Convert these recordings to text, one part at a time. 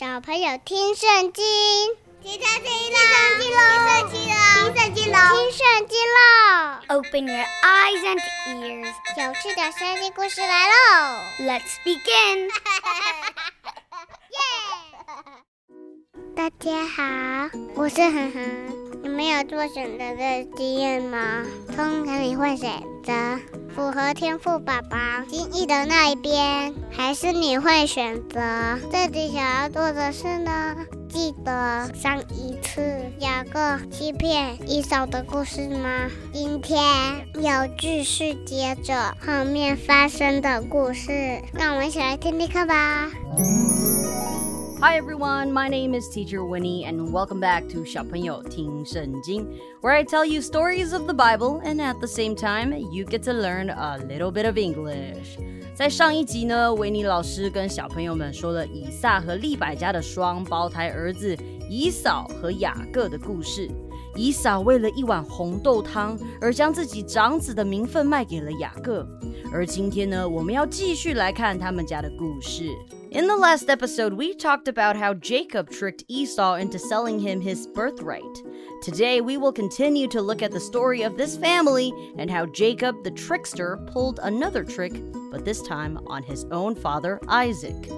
小朋友听圣经，听圣经啦！听圣经喽！听圣经喽！听圣经喽！Open your eyes and ears，有趣的圣经故事来喽！Let's begin。耶！大家好，我是恒恒。你们有做选择的经验吗？通常你会选择符合天赋宝宝心意的那一边，还是你会选择自己想要做的事呢？记得上一次雅各欺骗伊嫂的故事吗？今天要继续接着后面发生的故事，让我们一起来听听看吧。Hi everyone, my name is Teacher Winnie, and welcome back to 小朋友听圣经, where I tell you stories of the Bible, and at the same time, you get to learn a little bit of English. 在上一集呢，维尼老师跟小朋友们说了以撒和利百加的双胞胎儿子以扫和雅各的故事。以扫为了一碗红豆汤而将自己长子的名分卖给了雅各。而今天呢，我们要继续来看他们家的故事。In the last episode, we talked about how Jacob tricked Esau into selling him his birthright. Today, we will continue to look at the story of this family and how Jacob, the trickster, pulled another trick, but this time on his own father, Isaac.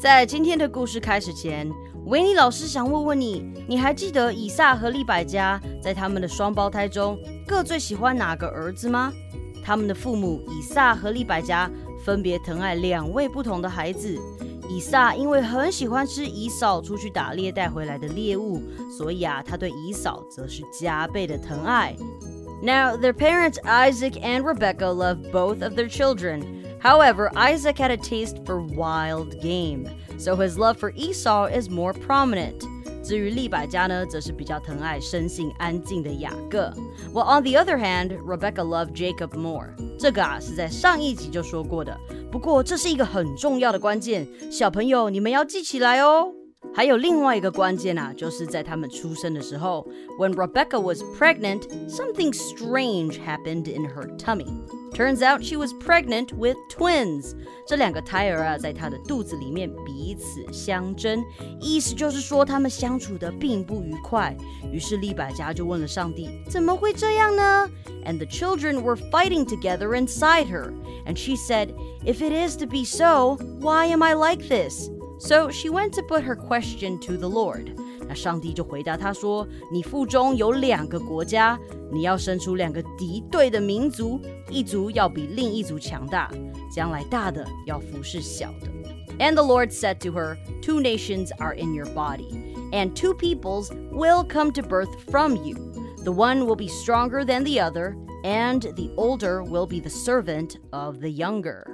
在今天的故事开始前，维尼老师想问问你：你还记得以撒和利百加在他们的双胞胎中各最喜欢哪个儿子吗？他们的父母以撒和利百加 分别疼爱两位不同的孩子。以撒因为很喜欢吃以扫出去打猎带回来的猎物，所以啊，他对以扫则是加倍的疼爱。Now, their parents Isaac and Rebecca love both of their children. However, Isaac had a taste for wild game, so his love for Esau is more prominent. 至于利百家呢，则是比较疼爱生性安静的雅各。Well, on the other hand, Rebecca loved Jacob more. 这个啊是在上一集就说过的。不过这是一个很重要的关键，小朋友你们要记起来哦。还有另外一个关键啊，就是在他们出生的时候，When Rebecca was pregnant, something strange happened in her tummy. Turns out she was pregnant with twins. 这两个胎儿啊，在她的肚子里面彼此相争，意思就是说他们相处的并不愉快。于是利百加就问了上帝：怎么会这样呢？And the children were fighting together inside her. And she said, If it is to be so, why am I like this? So she went to put her question to the Lord. 那上帝就回答他说：“你腹中有两个国家，你要生出两个敌对的民族，一族要比另一族强大，将来大的要服侍小的。” And the Lord said to her, Two nations are in your body, and two peoples will come to birth from you. The one will be stronger than the other, and the older will be the servant of the younger.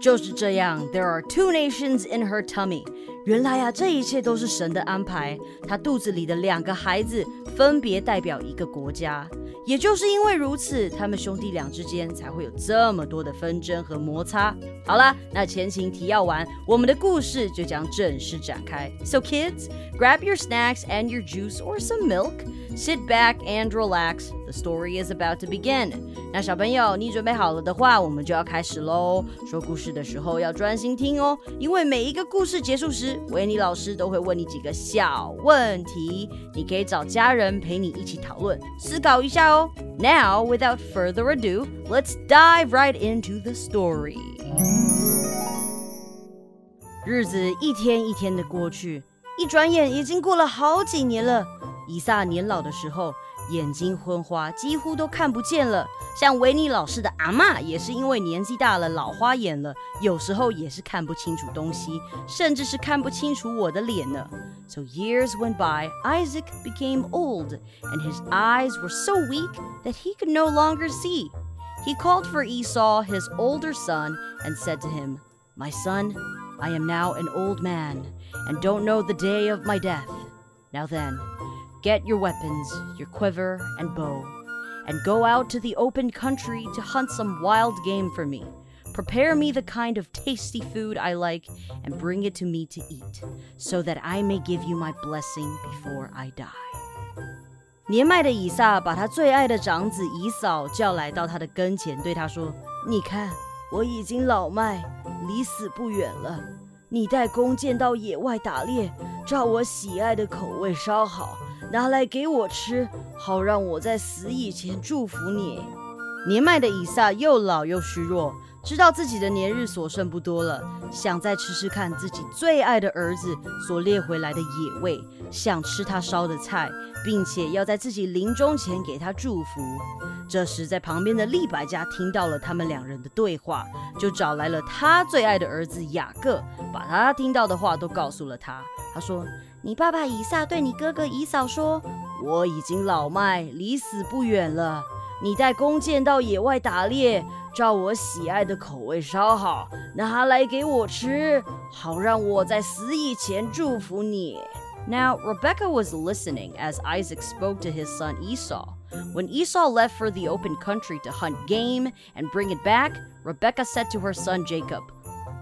就是这样，There are two nations in her tummy。原来啊，这一切都是神的安排。她肚子里的两个孩子分别代表一个国家。也就是因为如此，他们兄弟俩之间才会有这么多的纷争和摩擦。好了，那前情提要完，我们的故事就将正式展开。So kids, grab your snacks and your juice or some milk. Sit back and relax. The story is about to begin. 那小朋友，你准备好了的话，我们就要开始喽。说故事的时候要专心听哦，因为每一个故事结束时，维尼老师都会问你几个小问题，你可以找家人陪你一起讨论，思考一下哦。Now, without further ado, let's dive right into the story. 日子一天一天的过去，一转眼已经过了好几年了。以撒年老的时候， 眼睛昏花，几乎都看不见了。像维尼老师的阿妈，也是因为年纪大了，老花眼了，有时候也是看不清楚东西，甚至是看不清楚我的脸呢。So years went by, Isaac became old, and his eyes were so weak that he could no longer see. He called for Esau, his older son, and said to him, My son, I am now an old man, and don't know the day of my death. Now then, Get your weapons, your quiver and bow, and go out to the open country to hunt some wild game for me. Prepare me the kind of tasty food I like and bring it to me to eat, so that I may give you my blessing before I die. 年迈的以撒把他最爱的长子以扫叫来到他的跟前，对他说：“你看，我已经老迈，离死不远了。 你带弓箭到野外打猎，照我喜爱的口味烧好， 拿来给我吃，好让我在死以前祝福你。”年迈的以撒又老又虚弱，知道自己的年日所剩不多了，想再吃吃看自己最爱的儿子所猎回来的野味，想吃他烧的菜，并且要在自己临终前给他祝福。这时，在旁边的利百加听到了他们两人的对话，就找来了他最爱的儿子雅各，把他听到的话都告诉了他。他说：“你爸爸以撒对你哥哥以扫说，我已经老迈，离死不远了。”你带弓箭到野外打猎，照我喜爱的口味烧好，拿来给我吃，好让我在死以前祝福你。Now Rebecca was listening as Isaac spoke to his son Esau. When Esau left for the open country to hunt game and bring it back, Rebecca said to her son Jacob,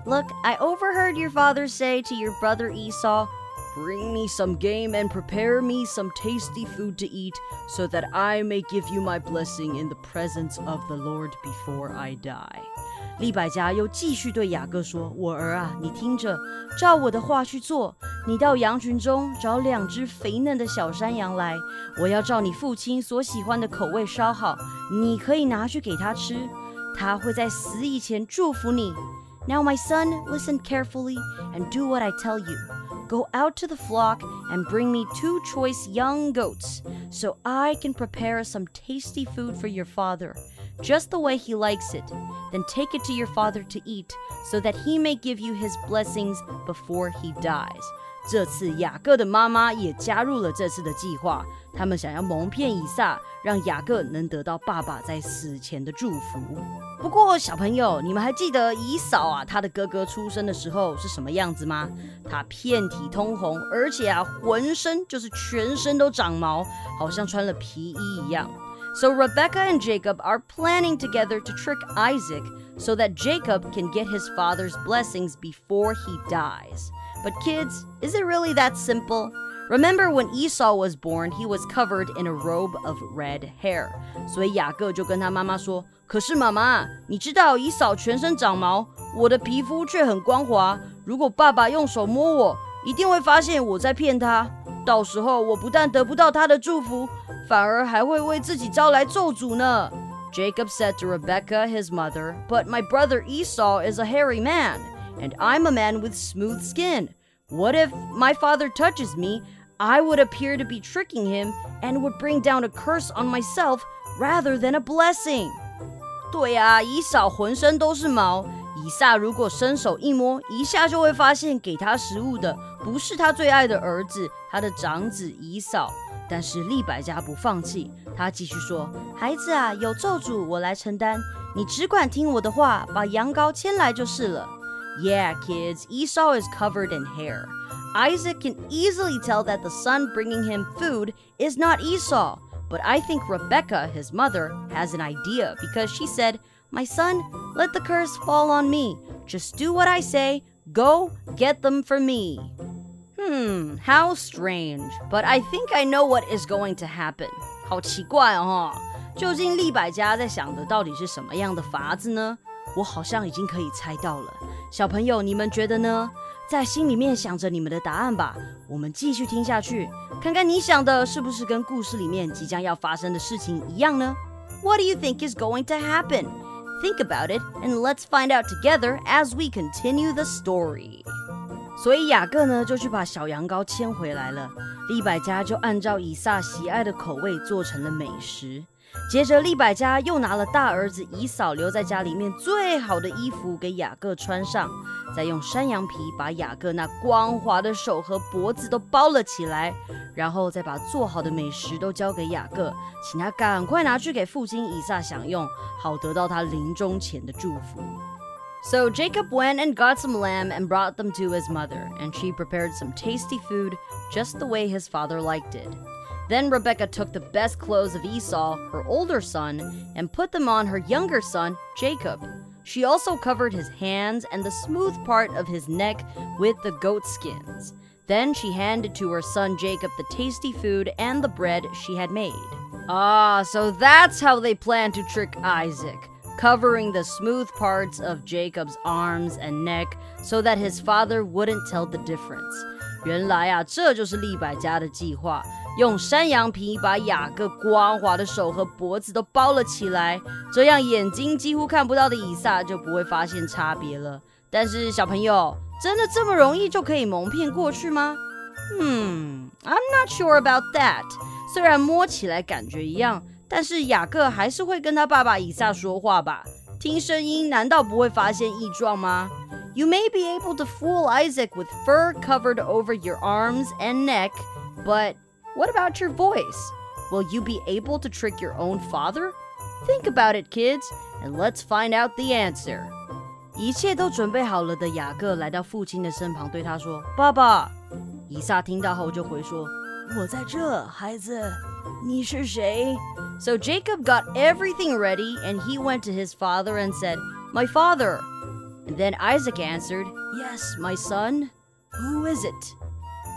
Look, I overheard your father say to your brother Esau, Bring me some game and prepare me some tasty food to eat, so that I may give you my blessing in the presence of the Lord before I die. 利百加又继续对雅各说：“我儿啊，你听着，照我的话去做。你到羊群中找两只肥嫩的小山羊来，我要照你父亲所喜欢的口味烧好，你可以拿去给他吃。他会在死以前祝福你。Now, my son, listen carefully and do what I tell you. Go out to the flock and bring me two choice young goats, so I can prepare some tasty food for your father, just the way he likes it. Then take it to your father to eat, so that he may give you his blessings before he dies. 这次雅各的妈妈也加入了这次的计划，他们想要蒙骗以撒，让雅各能得到爸爸在死前的祝福。 不过，小朋友，你们还记得以扫啊，她的哥哥出生的时候是什么样子吗？他遍体通红，而且啊，浑身就是全身都长毛，好像穿了皮衣一样。So Rebecca and Jacob are planning together to trick Isaac so that Jacob can get his father's blessings before he dies. But kids, is it really that simple? Remember when Esau was born, he was covered in a robe of red hair. 所以雅各就跟他妈妈说：“可是妈妈，你知道以扫全身长毛，我的皮肤却很光滑。如果爸爸用手摸我，一定会发现我在骗他。到时候我不但得不到他的祝福，反而还会为自己招来咒诅呢。” Jacob said to Rebekah, his mother, But my brother Esau is a hairy man, and I'm a man with smooth skin. What if my father touches me? I would appear to be tricking him and would bring down a curse on myself rather than a blessing. 对啊，以扫浑身都是毛。以撒如果伸手一摸，一下就会发现给他食物的不是他最爱的儿子，他的长子以扫。但是利百加不放弃，他继续说：“孩子啊，有咒诅我来承担，你只管听我的话，把羊羔牵来就是了。” Yeah, kids, Esau is covered in hair. Isaac can easily tell that the son bringing him food is not Esau. But I think Rebecca, his mother, has an idea because she said, My son, let the curse fall on me. Just do what I say. Go get them for me. Hmm, how strange. But I think I know what is going to happen. 好奇怪哦，究竟利百家在想的到底是什么样的法子呢？我好像已经可以猜到了。小朋友，你们觉得呢？ 在心里面想着你们的答案吧。我们继续听下去，看看你想的是不是跟故事里面即将要发生的事情一样呢？What do you think is going to happen? Think about it and let's find out together as we continue the story. 所以雅各呢就去把小羊羔牵回来了，利百加就按照以撒喜爱的口味做成了美食。接着，利百加又拿了大儿子以扫留在家里面最好的衣服给雅各穿上，再用山羊皮把雅各那光滑的手和脖子都包了起来，然后再把做好的美食都交给雅各，请他赶快拿去给父亲以撒享用，好得到他临终前的祝福。So Jacob went and got some lamb and brought them to his mother, and she prepared some tasty food just the way his father liked it. Then Rebekah took the best clothes of Esau, her older son, and put them on her younger son, Jacob. She also covered his hands and the smooth part of his neck with the goat skins. Then she handed to her son Jacob the tasty food and the bread she had made. Ah, so that's how they planned to trick Isaac. covering the smooth parts of Jacob's arms and neck so that his father wouldn't tell the difference. 原来啊，这就是利百加的计划， 用山羊皮把雅各光滑的手和脖子都包了起来，这样眼睛几乎看不到的以撒就不会发现差别了。但是小朋友，真的这么容易就可以蒙骗过去吗？嗯，I'm not sure about that。虽然摸起来感觉一样，但是雅各还是会跟他爸爸以撒说话吧？听声音难道不会发现异状吗？You may be able to fool Isaac with fur covered over your arms and neck, but what about your voice? Will you be able to trick your own father? Think about it, kids, and let's find out the answer. 一切都准备好了的雅各来到父亲的身旁，对他说：“爸爸。”以撒听到后就回说：“我在这，孩子，你是谁？” So Jacob got everything ready, and he went to his father and said, "My father." And then Isaac answered, "Yes, my son. Who is it?"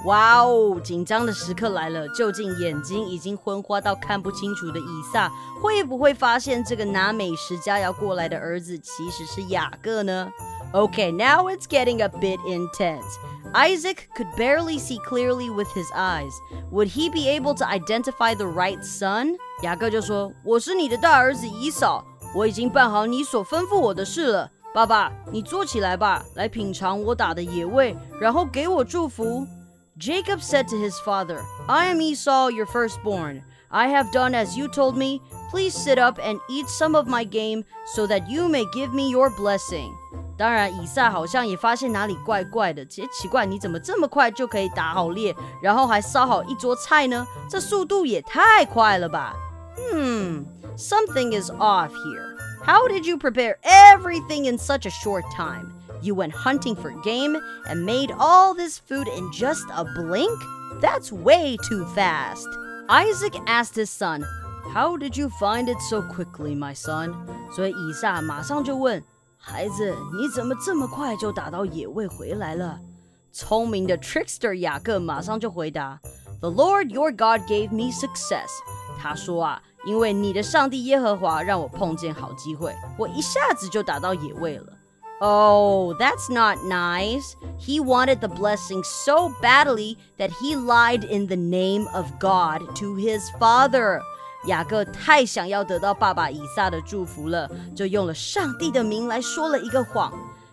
哇哦，紧张的时刻来了！究竟眼睛已经昏花到看不清楚的以撒，会不会发现这个拿美食佳肴过来的儿子其实是雅各呢？Okay, now it's getting a bit intense. Isaac could barely see clearly with his eyes. Would he be able to identify the right son? 雅各就说：“我是你的大儿子以扫，我已经办好你所吩咐我的事了。爸爸，你坐起来吧，来品尝我打的野味，然后给我祝福。” Jacob said to his father, I am Esau, your firstborn. I have done as you told me. Please sit up and eat some of my game so that you may give me your blessing. 当然，以撒好像也发现哪里怪怪的。其实奇怪，你怎么这么快就可以打好猎，然后还烧好一桌菜呢？这速度也太快了吧！Hmm, something is off here. How did you prepare everything in such a short time? You went hunting for game and made all this food in just a blink? That's way too fast. Isaac asked his son, How did you find it so quickly, my son? 所以以撒马上就问孩子，你怎么这么快就打到野味回来了？聪明的 trickster 雅各马上就回答：“The Lord your God gave me success。”他说啊，因为你的上帝耶和华让我碰见好机会，我一下子就打到野味了。 Oh, that's not nice. He wanted the blessing so badly that he lied in the name of God to his father. 雅各太想要得到爸爸以撒的祝福了，就用了上帝的名来说了一个谎。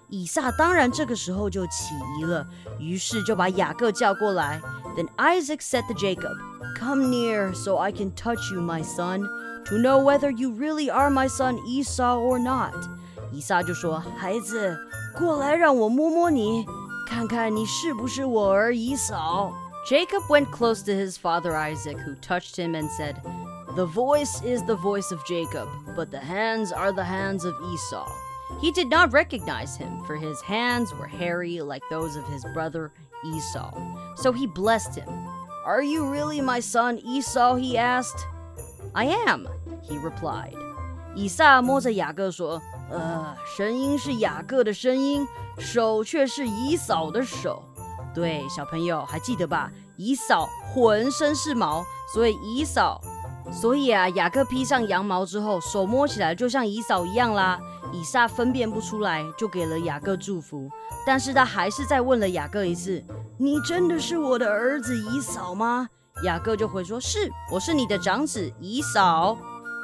以撒当然这个时候就起疑了，于是就把雅各叫过来。Then Isaac said to Jacob, "Come near, so I can touch you, my son, to know whether you really are my son Esau or not." 以撒就说：“孩子，过来让我摸摸你，看看你是不是我儿以扫。” Jacob went close to his father Isaac, who touched him and said. The voice is the voice of Jacob, but the hands are the hands of Esau. He did not recognize him, for his hands were hairy like those of his brother Esau. So he blessed him. Are you really my son Esau? he asked. I am, he replied. 以撒摸着雅各说：“ 呃，声音是雅各的声音，手却是以扫的手。对，小朋友还记得吧？以扫浑身是毛，所以以扫所以啊，雅各披上羊毛之后，手摸起来就像以扫一样啦。以撒分辨不出来，就给了雅各祝福。但是他还是再问了雅各一次：“你真的是我的儿子以扫吗？”雅各就回说：“是，我是你的长子以扫。”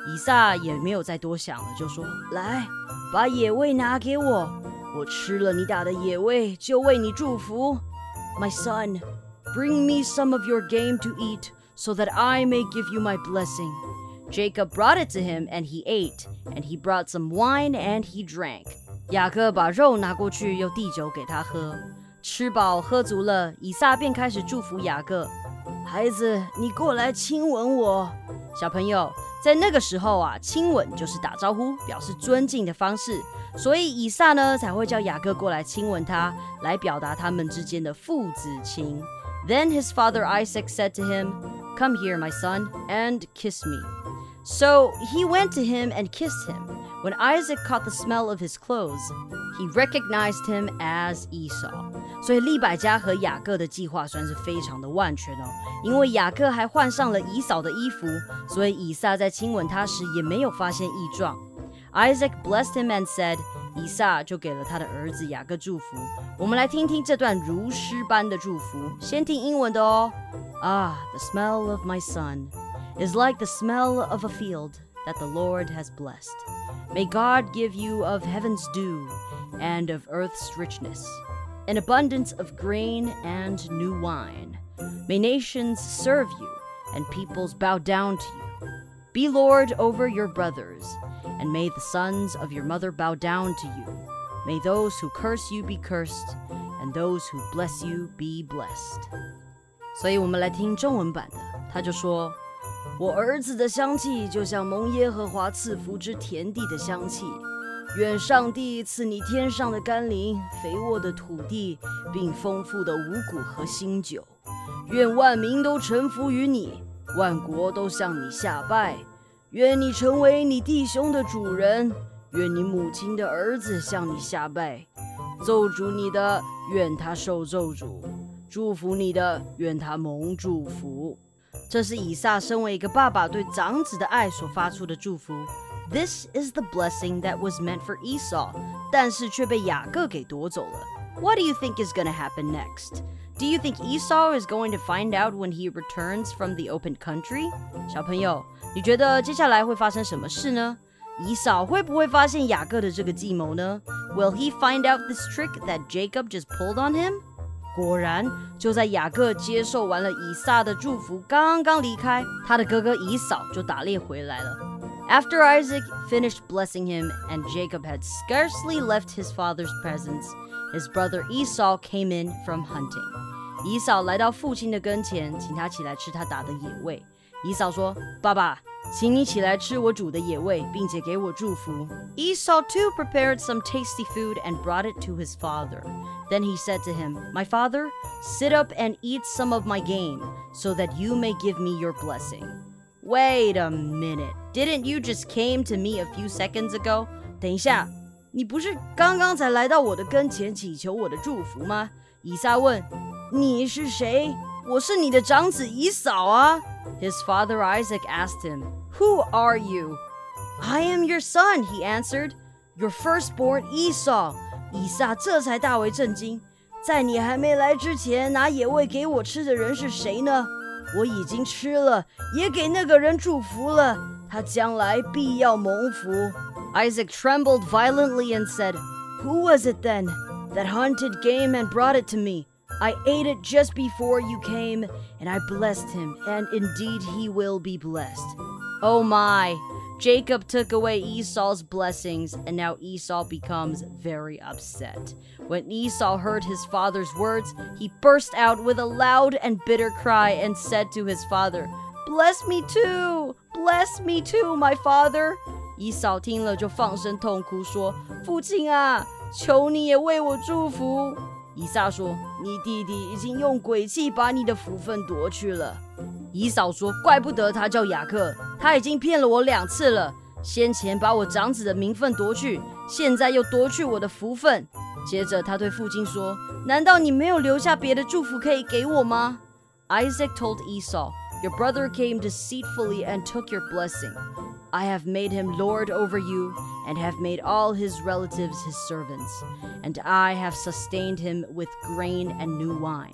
以撒也没有再多想了，就说：“来，把野味拿给我，我吃了你打的野味，就为你祝福。”My son, bring me some of your game to eat. so that I may give you my blessing. Jacob brought it to him, and he ate, and he brought some wine, and he drank. 雅各把肉拿过去，又递酒给他喝。吃饱喝足了，以撒便开始祝福雅各：“孩子，你过来亲吻我。”小朋友，在那个时候啊，亲吻就是打招呼，表示尊敬的方式，所以以撒呢才会叫雅各过来亲吻他，来表达他们之间的父子情。Then his father Isaac said to him. Come here, my son, and kiss me. So he went to him and kissed him. When Isaac caught the smell of his clothes, he recognized him as Esau. 所以利百加和雅各的计划算是非常的万全哦，因为雅各还换上了以扫的衣服，所以以撒在亲吻他时也没有发现异状。 Isaac blessed him and said，以撒就给了他的儿子雅各祝福。我们来听听这段如诗般的祝福，先听英文的哦。Ah, the smell of my son is like the smell of a field that the Lord has blessed. May God give you of heaven's dew and of earth's richness, an abundance of grain and new wine. May nations serve you and peoples bow down to you. Be Lord over your brothers and may the sons of your mother bow down to you. May those who curse you be cursed, and those who bless you be blessed. 所以我们来听中文版的，他就说：“我儿子的香气就像蒙耶和华赐福之田地的香气。 愿上帝赐你天上的甘霖、肥沃的土地，并丰富的五谷和新酒。愿万民都臣服于你，万国都向你下拜。”愿你成为你弟兄的主人，愿你母亲的儿子向你下拜。咒诅你的，愿他受咒诅；祝福你的，愿他蒙祝福。这是以撒身为一个爸爸对长子的爱所发出的祝福。This is the blessing that was meant for Esau，但是却被雅各给夺走了。What do you think is going to happen next? Do you think Esau is going to find out when he returns from the open country？小朋友。你觉得接下来会发生什么事呢？以扫会不会发现雅各的这个计谋呢？Will he find out this trick that Jacob just pulled on him？果然，就在雅各接受完了以撒的祝福，刚刚离开，他的哥哥以扫就打猎回来了。 After Isaac finished blessing him and Jacob had scarcely left his father's presence, his brother Esau came in from hunting. 以扫来到父亲的跟前，请他起来吃他打的野味。以扫说：“爸爸，请你起来吃我煮的野味，并且给我祝福。” Esau too prepared some tasty food and brought it to his father. Then he said to him, My father, sit up and eat some of my game, so that you may give me your blessing. Wait a minute. Didn't you just came to me a few seconds ago? 等一下，你不是刚刚才来到我的跟前祈求我的祝福吗？以撒问：“你是谁？”我是你的长子以扫啊。his father Isaac asked him, Who are you? I am your son, he answered. Your firstborn Esau. 以撒这才大为震惊。在你还没来之前，拿野味给我吃的人是谁呢？ 我已经吃了，也给那个人祝福了，他将来必要蒙福。Isaac trembled violently and said, Who was it then that hunted game and brought it to me? I ate it just before you came, and I blessed him, and indeed he will be blessed. Oh my! Jacob took away Esau's blessings, and now Esau becomes very upset. When Esau heard his father's words, he burst out with a loud and bitter cry and said to his father, Bless me too! Bless me too, my father! 以扫听了就放声痛哭，说：“父亲啊，求你也为我祝福。”以撒说：“你弟弟已经用诡计把你的福分夺去了。” 以扫说：“怪不得他叫雅各，他已经骗了我两次了。先前把我长子的名分夺去，现在又夺去我的福分。”接着他对父亲说：“难道你没有留下别的祝福可以给我吗？”Isaac told Esau, "Your brother came deceitfully and took your blessing. I have made him lord over you, and have made all his relatives his servants, and I have sustained him with grain and new wine."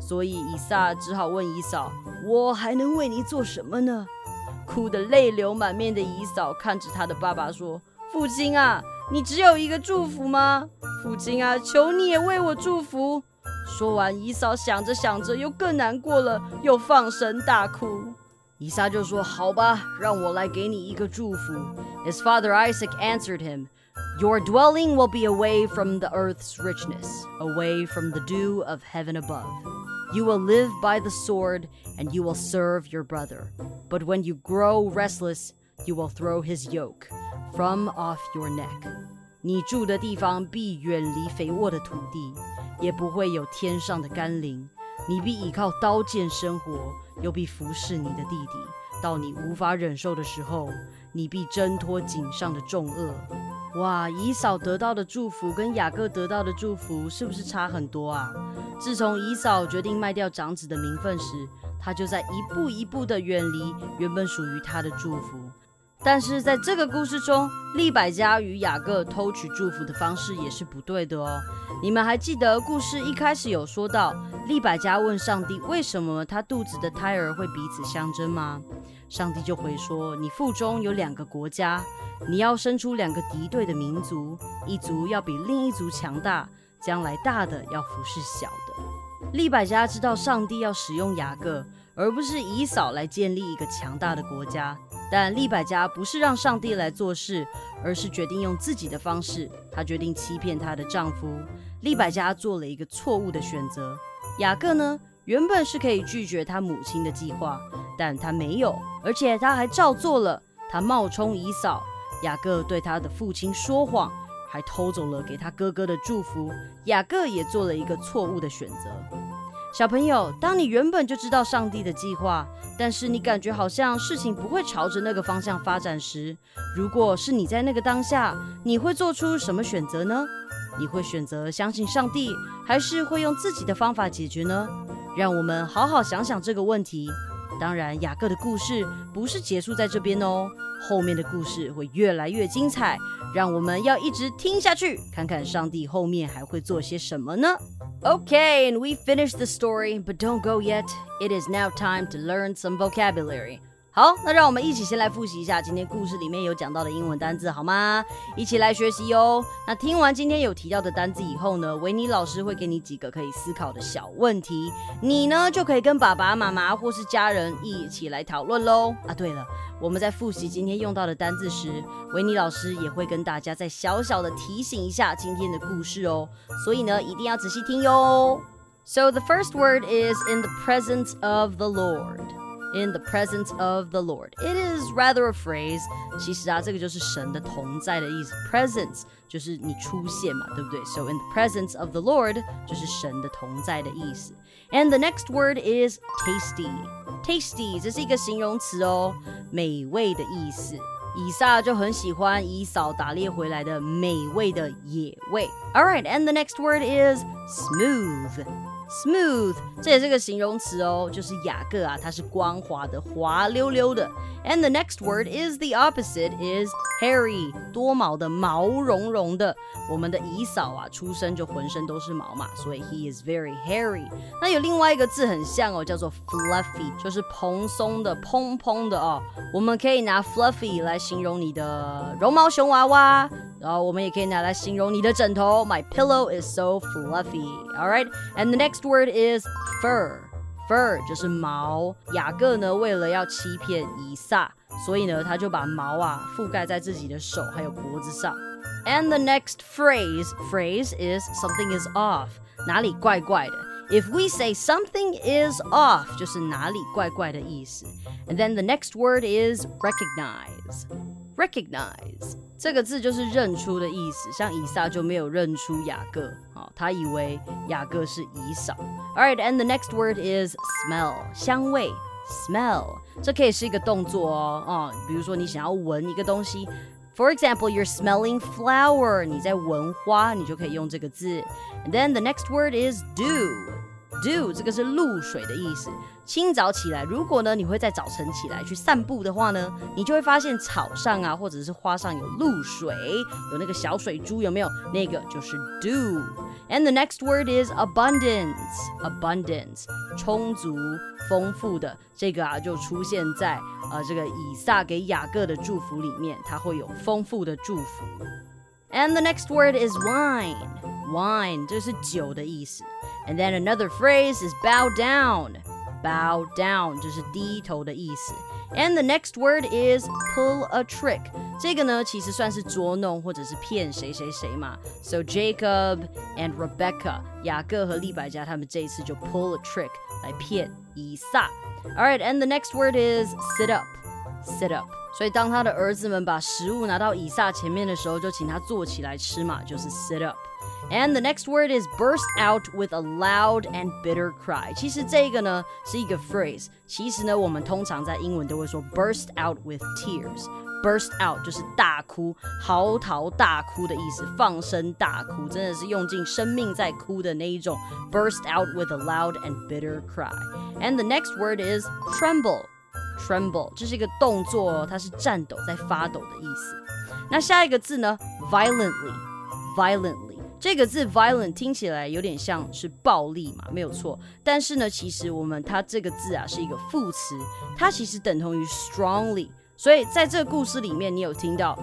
所以以撒只好问以嫂：“我还能为你做什么呢？”哭得泪流满面的以嫂看着他的爸爸说：“父亲啊，你只有一个祝福吗？父亲啊，求你也为我祝福。”说完，以嫂想着想着又更难过了，又放声大哭。以撒就说：“好吧，让我来给你一个祝福。” His father Isaac answered him, Your dwelling will be away from the earth's richness, away from the dew of heaven above. You will live by the sword, and you will serve your brother. But when you grow restless, you will throw his yoke from off your neck. 你住的地方必远离肥沃的土地，也不会有天上的甘霖。你必依靠刀剑生活，又必服侍你的弟弟，到你无法忍受的时候，你必挣脱颈上的重恶。 哇，以扫得到的祝福跟雅各得到的祝福是不是差很多啊？自从以扫决定卖掉长子的名分时，他就在一步一步的远离原本属于他的祝福。但是在这个故事中，利百加与雅各偷取祝福的方式也是不对的哦。你们还记得故事一开始有说到，利百加问上帝为什么他肚子的胎儿会彼此相争吗？上帝就回说：“你腹中有两个国家。”你要生出两个敌对的民族，一族要比另一族强大，将来大的要服侍小的。利百加知道上帝要使用雅各，而不是以扫来建立一个强大的国家。但利百加不是让上帝来做事，而是决定用自己的方式。她决定欺骗她的丈夫。利百加做了一个错误的选择。雅各呢，原本是可以拒绝他母亲的计划，但他没有，而且他还照做了。他冒充以扫。雅各对他的父亲说谎，还偷走了给他哥哥的祝福。雅各也做了一个错误的选择。小朋友，当你原本就知道上帝的计划，但是你感觉好像事情不会朝着那个方向发展时，如果是你在那个当下，你会做出什么选择呢？你会选择相信上帝，还是会用自己的方法解决呢？让我们好好想想这个问题。当然，雅各的故事不是结束在这边哦。后面的故事会越来越精彩，让我们要一直听下去，看看上帝后面还会做些什么呢？Okay, and we finished the story, but don't go yet. It is now time to learn some vocabulary. 好，那让我们一起先来复习一下今天故事里面有讲到的英文单字，好吗？一起来学习哟。那听完今天有提到的单字以后呢，维尼老师会给你几个可以思考的小问题，你呢就可以跟爸爸妈妈或是家人一起来讨论喽。啊，对了，我们在复习今天用到的单字时，维尼老师也会跟大家再小小的提醒一下今天的故事哦。所以呢，一定要仔细听哟。So the first word is in the presence of the Lord. in the presence of the Lord. It is rather a phrase. 其实啊，这个就是神的同在的意思。Presence 就是你出现嘛，对不对？So in the presence of the Lord 就是神的同在的意思。And the next word is tasty. Tasty 这是一个形容词哦，美味的意思。以撒就很喜欢以扫打猎回来的美味的野味。All right, and the next word is smooth. Smooth，这也是个形容词哦，就是雅各啊，它是光滑的、滑溜溜的。And the next word is the opposite, is hairy，多毛的、毛茸茸的。我们的以扫啊，出生就浑身都是毛嘛，所以 he is very hairy。那有另外一个字很像哦，叫做 fluffy，就是蓬松的、蓬蓬的哦。我们可以拿 fluffy 来形容你的绒毛熊娃娃。然后我们也可以拿来形容你的枕头，My pillow is so fluffy. All right, and the next word is fur. Fur 就是毛。雅各呢，为了要欺骗以撒，所以呢，他就把毛啊覆盖在自己的手还有脖子上。And the next phrase phrase is something is off. 哪里怪怪的？If we say something is off，就是哪里怪怪的意思。And then the next word is recognize. Recognize 这个字就是认出的意思，像以撒就没有认出雅各，啊，他以为雅各是以扫。All right, and the next word is smell，香味，smell，这可以是一个动作哦，啊，比如说你想要闻一个东西，For example, you're smelling flower，你在闻花，你就可以用这个字。And then the next word is dew。Dew 这个是露水的意思。清早起来，如果呢你会在早晨起来去散步的话呢，你就会发现草上啊或者是花上有露水，有那个小水珠，有没有？那个就是 dew。And the next word is abundance。abundance 充足、丰富的，这个啊就出现在呃这个以撒给雅各的祝福里面，它会有丰富的祝福。And the next word is wine。wine 这是酒的意思。And then another phrase is bow down. Bow down 就是低头的意思。And the next word is pull a trick. 这个呢，其实算是捉弄或者是骗谁谁谁嘛。So Jacob and Rebecca，雅各和利百加他们这一次就 pull a trick 来骗以撒。All right, and the next word is sit up. Sit up 所以当他的儿子们把食物拿到以撒前面的时候，就请他坐起来吃嘛，就是 sit up。 And the next word is burst out with a loud and bitter cry。其实这个呢是一个 phrase，其实呢我们通常在英文都会说 burst out with tears。burst out 就是大哭、嚎啕大哭的意思，放声大哭，真的是用尽生命在哭的那一种。burst out with a loud and bitter cry。And the next word is tremble。tremble 这是一个动作，它是颤抖、在发抖的意思。那下一个字呢？violently，violently 这个字 violent 听起来有点像是暴力嘛，没有错。但是呢，其实我们它这个字啊是一个副词，它其实等同于 strongly。所以在这个故事里面，你有听到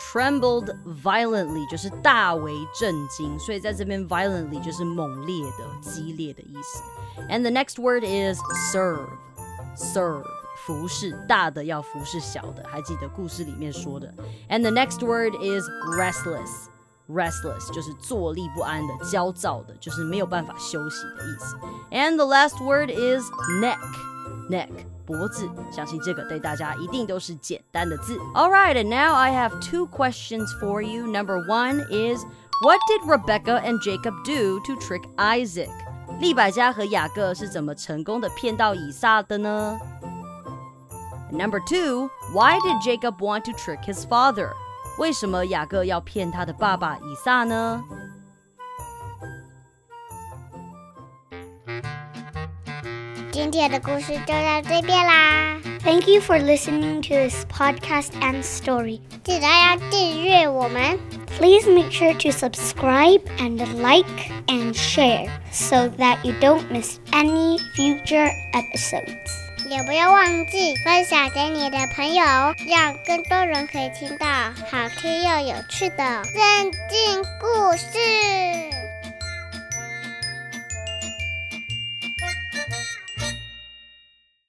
trembled violently 就是大为震惊，所以在这边 violently 就是猛烈的、激烈的意思。And the next word is serve，serve。服侍大的要服侍小的，还记得故事里面说的。And the next word is restless. Restless 就是坐立不安的、焦躁的，就是没有办法休息的意思。And the last word is neck. Neck 脖子，相信这个对大家一定都是简单的字。All right, and now I have two questions for you. Number one is, what did Rebecca and Jacob do to trick Isaac? 利百加和雅各是怎么成功的骗到以撒的呢？Number two, why did Jacob want to trick his father? 为什么雅各要骗他的爸爸以撒呢？今天的故事就到这边啦。Thank you for listening to this podcast and story. 记得要订阅我们。Please make sure to subscribe and like and share so that you don't miss any future episodes. 也不要忘记分享给你的朋友，让更多人可以听到好听又有趣的圣经故事。